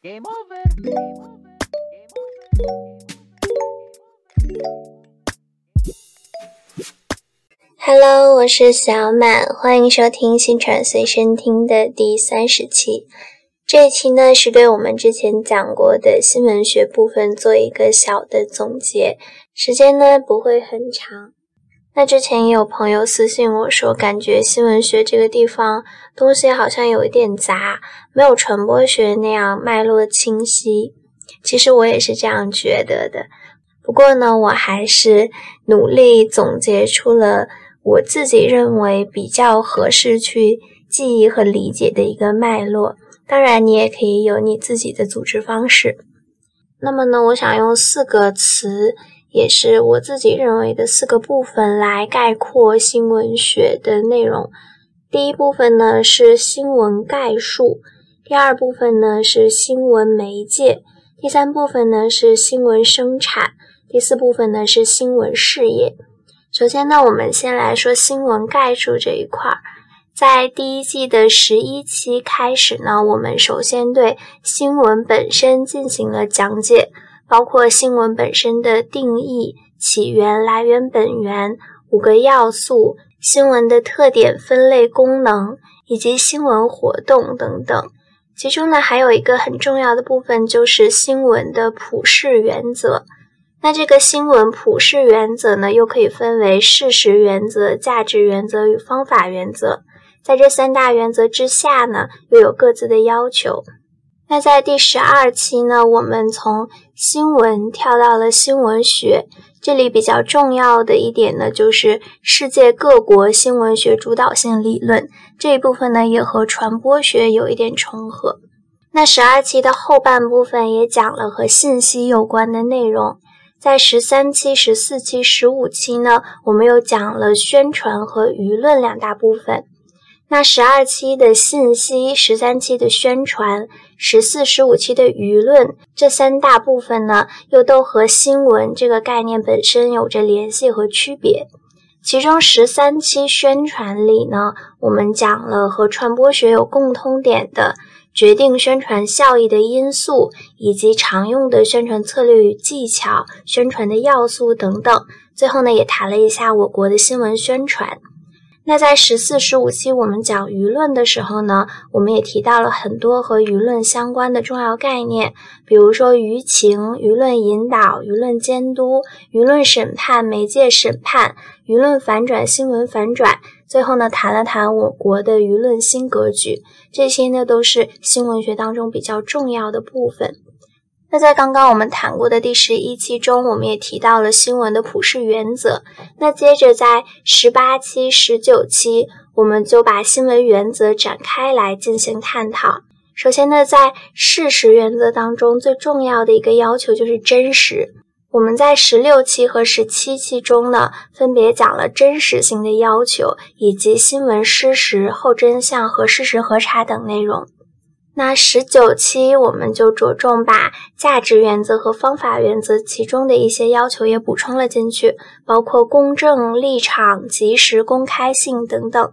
Game over. Hello，我是小满，欢迎收听新传随身听的第三十期。这一期呢，是对我们之前讲过的新闻学部分做一个小的总结，时间呢不会很长。那之前也有朋友私信我说，感觉新闻学这个地方东西好像有一点杂，没有传播学那样脉络清晰。其实我也是这样觉得的。不过呢，我还是努力总结出了。我自己认为比较合适去记忆和理解的一个脉络，当然你也可以有你自己的组织方式。那么呢，我想用四个词，也是我自己认为的四个部分来概括新闻学的内容。第一部分呢是新闻概述，第二部分呢是新闻媒介，第三部分呢是新闻生产，第四部分呢是新闻事业。首先呢，我们先来说新闻概述这一块儿。在第一季的十一期开始呢，我们首先对新闻本身进行了讲解，包括新闻本身的定义、起源、来源、本源五个要素、新闻的特点、分类、功能以及新闻活动等等。其中呢，还有一个很重要的部分，就是新闻的普世原则。那这个新闻普世原则呢，又可以分为事实原则、价值原则与方法原则。在这三大原则之下呢，又有各自的要求。那在第十二期呢，我们从新闻跳到了新闻学。这里比较重要的一点呢，就是世界各国新闻学主导性理论这一部分呢，也和传播学有一点重合。那十二期的后半部分也讲了和信息有关的内容。在十三期、十四期、十五期呢，我们又讲了宣传和舆论两大部分。那十二期的信息、十三期的宣传、十四、十五期的舆论这三大部分呢，又都和新闻这个概念本身有着联系和区别。其中十三期宣传里呢，我们讲了和传播学有共通点的。决定宣传效益的因素，以及常用的宣传策略与技巧、宣传的要素等等。最后呢，也谈了一下我国的新闻宣传。那在十四、十五期我们讲舆论的时候呢，我们也提到了很多和舆论相关的重要概念，比如说舆情、舆论引导、舆论监督、舆论审判、媒介审判、舆论反转、新闻反转。最后呢，谈了谈我国的舆论新格局，这些呢都是新闻学当中比较重要的部分。那在刚刚我们谈过的第十一期中，我们也提到了新闻的普世原则。那接着在十八期、十九期，我们就把新闻原则展开来进行探讨。首先呢，在事实原则当中，最重要的一个要求就是真实。我们在十六期和十七期中呢，分别讲了真实性的要求，以及新闻失实、后真相和事实核查等内容。那十九期我们就着重把价值原则和方法原则其中的一些要求也补充了进去，包括公正、立场、及时、公开性等等。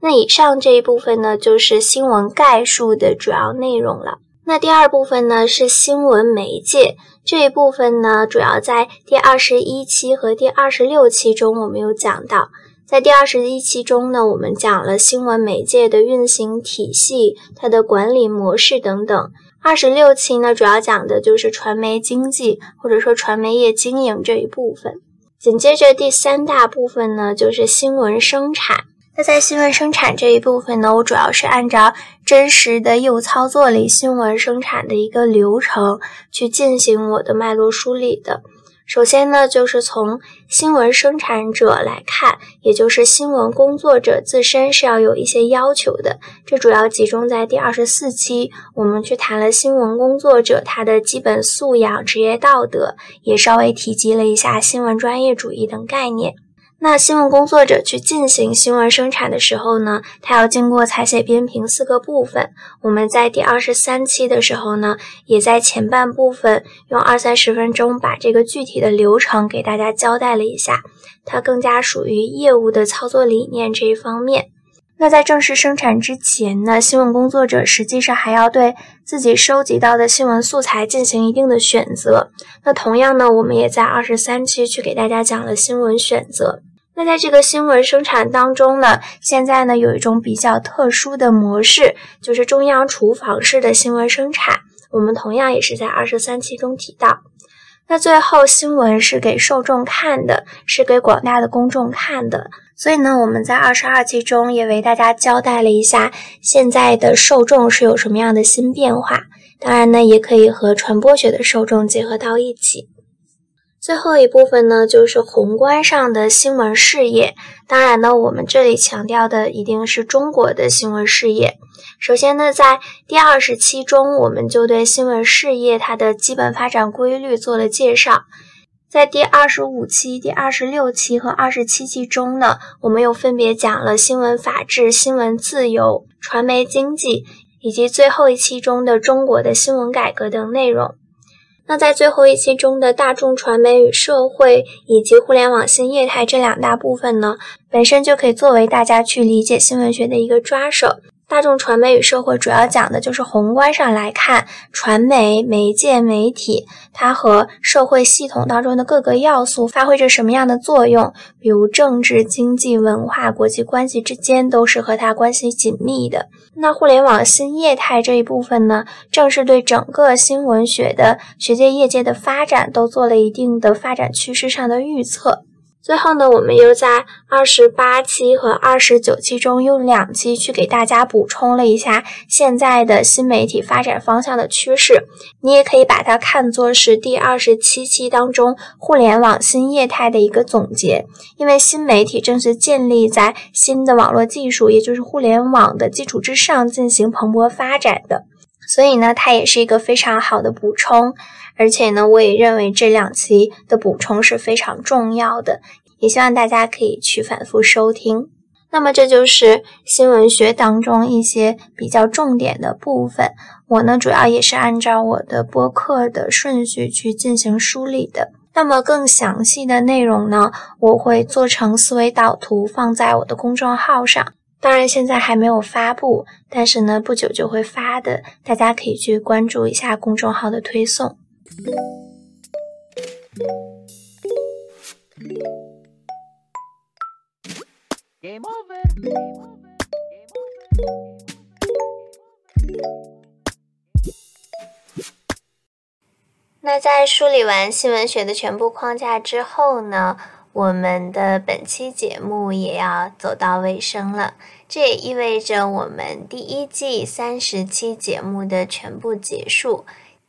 那以上这一部分呢，就是新闻概述的主要内容了。那第二部分呢是新闻媒介这一部分呢，主要在第二十一期和第二十六期中我们有讲到。在第二十一期中呢，我们讲了新闻媒介的运行体系、它的管理模式等等。二十六期呢，主要讲的就是传媒经济或者说传媒业经营这一部分。紧接着第三大部分呢，就是新闻生产。那在新闻生产这一部分呢，我主要是按照真实的业务操作里新闻生产的一个流程去进行我的脉络梳理的。首先呢，就是从新闻生产者来看，也就是新闻工作者自身是要有一些要求的。这主要集中在第二十四期，我们去谈了新闻工作者他的基本素养、职业道德，也稍微提及了一下新闻专业主义等概念。那新闻工作者去进行新闻生产的时候呢，他要经过采写编评四个部分。我们在第二十三期的时候呢，也在前半部分用二三十分钟把这个具体的流程给大家交代了一下，它更加属于业务的操作理念这一方面。那在正式生产之前呢，新闻工作者实际上还要对自己收集到的新闻素材进行一定的选择。那同样呢，我们也在二十三期去给大家讲了新闻选择。那在这个新闻生产当中呢，现在呢有一种比较特殊的模式，就是中央厨房式的新闻生产。我们同样也是在二十三期中提到。那最后，新闻是给受众看的，是给广大的公众看的。所以呢，我们在二十二期中也为大家交代了一下现在的受众是有什么样的新变化。当然呢，也可以和传播学的受众结合到一起。最后一部分呢，就是宏观上的新闻事业。当然呢，我们这里强调的一定是中国的新闻事业。首先呢，在第二十期中，我们就对新闻事业它的基本发展规律做了介绍。在第二十五期、第二十六期和二十七期中呢，我们又分别讲了新闻法治、新闻自由、传媒经济，以及最后一期中的中国的新闻改革等内容。那在最后一期中的大众传媒与社会以及互联网新业态这两大部分呢，本身就可以作为大家去理解新闻学的一个抓手。大众传媒与社会主要讲的就是宏观上来看，传媒、媒介、媒体它和社会系统当中的各个要素发挥着什么样的作用，比如政治、经济、文化、国际关系之间都是和它关系紧密的。那互联网新业态这一部分呢，正是对整个新闻学的学界、业界的发展都做了一定的发展趋势上的预测。最后呢，我们又在二十八期和二十九期中用两期去给大家补充了一下现在的新媒体发展方向的趋势。你也可以把它看作是第二十七期当中互联网新业态的一个总结，因为新媒体正是建立在新的网络技术，也就是互联网的基础之上进行蓬勃发展的，所以呢，它也是一个非常好的补充。而且呢，我也认为这两期的补充是非常重要的，也希望大家可以去反复收听。那么，这就是新闻学当中一些比较重点的部分。我呢，主要也是按照我的播客的顺序去进行梳理的。那么，更详细的内容呢，我会做成思维导图放在我的公众号上。当然，现在还没有发布，但是呢，不久就会发的，大家可以去关注一下公众号的推送。Game over. Game over. Game over. 那在梳理完新闻学的全部框架之后呢，我们的本期节目也要走到尾声了。这也意味着我们第一季三十期节目的全部结束。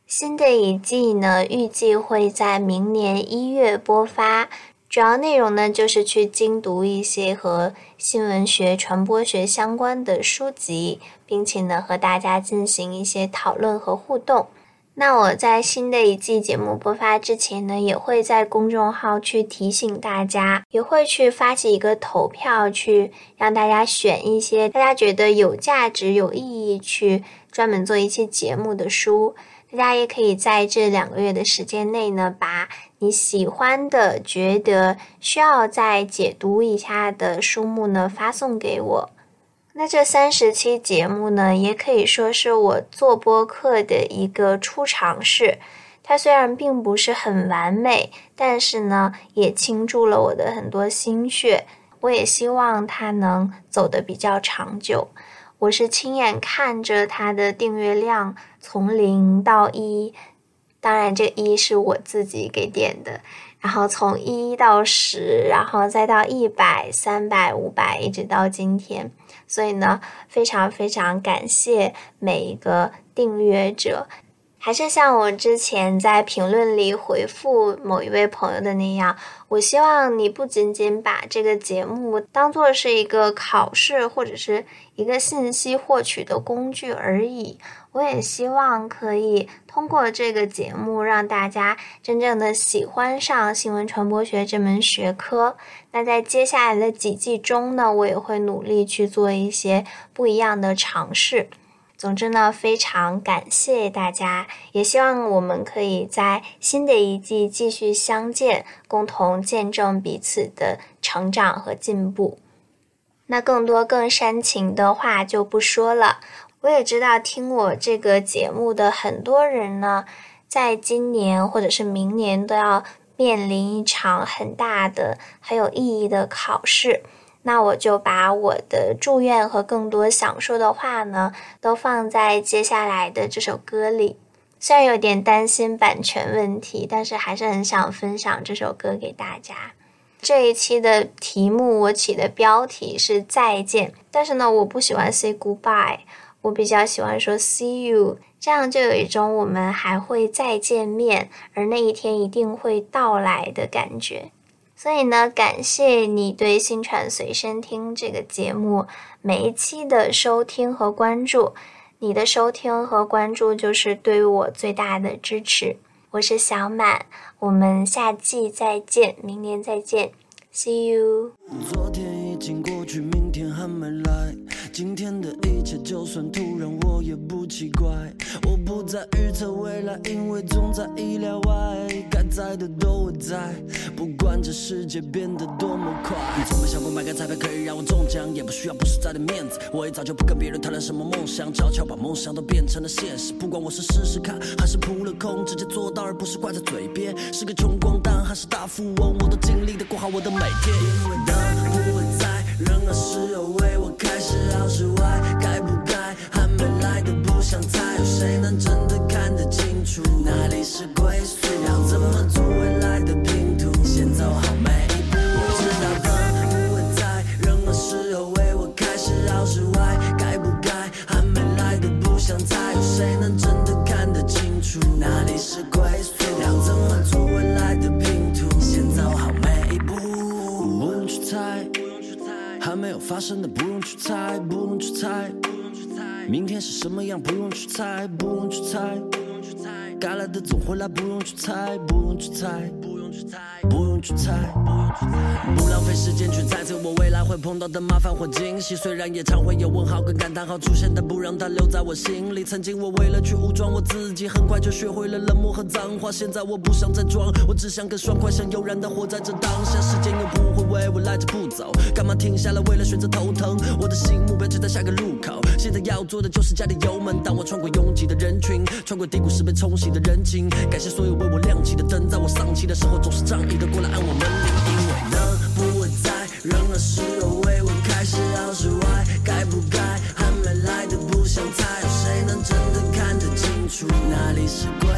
新的一季呢，预计会在明年一月播发。主要内容呢，就是去精读一些和新闻学、传播学相关的书籍，并且呢，和大家进行一些讨论和互动。那我在新的一季节目播发之前呢，也会在公众号去提醒大家，也会去发起一个投票，去让大家选一些大家觉得有价值、有意义，去专门做一期节目的书。大家也可以在这两个月的时间内呢，把你喜欢的、觉得需要再解读一下的书目呢发送给我。那这三十期节目呢，也可以说是我做播客的一个初尝试。它虽然并不是很完美，但是呢，也倾注了我的很多心血。我也希望它能走得比较长久。我是亲眼看着它的订阅量从零到一，当然这一是我自己给点的，然后从一到十，然后再到一百、三百、五百，一直到今天。所以呢，非常非常感谢每一个订阅者。还是像我之前在评论里回复某一位朋友的那样，我希望你不仅仅把这个节目当做是一个考试或者是一个信息获取的工具而已，我也希望可以通过这个节目让大家真正的喜欢上新闻传播学这门学科。那在接下来的几季中呢，我也会努力去做一些不一样的尝试。总之呢，非常感谢大家，也希望我们可以在新的一季继续相见，共同见证彼此的成长和进步。那更多更煽情的话就不说了。我也知道听我这个节目的很多人呢，在今年或者是明年都要面临一场很大的、很有意义的考试。那我就把我的祝愿和更多想说的话呢，都放在接下来的这首歌里。虽然有点担心版权问题，但是还是很想分享这首歌给大家。这一期的题目我起的标题是再见，但是呢，我不喜欢 say goodbye，我比较喜欢说 see you，这样就有一种我们还会再见面，而那一天一定会到来的感觉。所以呢，感谢你对《新传随身听》这个节目每一期的收听和关注。你的收听和关注就是对我最大的支持。我是小满，我们下季再见，明年再见，See you。昨天已经过去，天还没来。今天的一切，就算突然，我也不奇怪。我不再预测未来，因为总在意料外。该在的都会在，不管这世界变得多么快。从没想过买个彩票可以让我中奖，也不需要不实在的面子。我也早就不跟别人谈论什么梦想，悄悄把梦想都变成了现实。不管我是试试看，还是扑了空，直接做到，而不是挂在嘴边。是个穷光蛋，还是大富翁，我都尽力的过好我的每天。因为任何时候为我开始好是坏，该不该还没来的不想猜，有谁能真的看得清楚哪里是归宿？要怎么做生的不用去猜，不用去猜。明天是什么样不用去猜，不用去猜。该来的总会来，不用去猜，不用去猜，不用去猜，不用去猜。不浪费时间去猜测我未来会碰到的麻烦或惊喜，虽然也常会有问号跟感叹号出现，但不让它留在我心里。曾经我为了去武装我自己，很快就学会了冷漠和脏话。现在我不想再装，我只想更爽快，想悠然的活在这当下。时间又不会为我赖着不走，停下来为了选择头疼？我的新目标就在下个路口，现在要做的就是加点油门。当我穿过拥挤的人群，穿过低谷时被冲洗的人情，感谢所有为我亮起的灯，在我丧气的时候总是仗义的过来按我门铃。因为灯不会在，任何时候为我开始好是坏，该不该还没来的不想猜，有谁能真的看得清楚哪里是归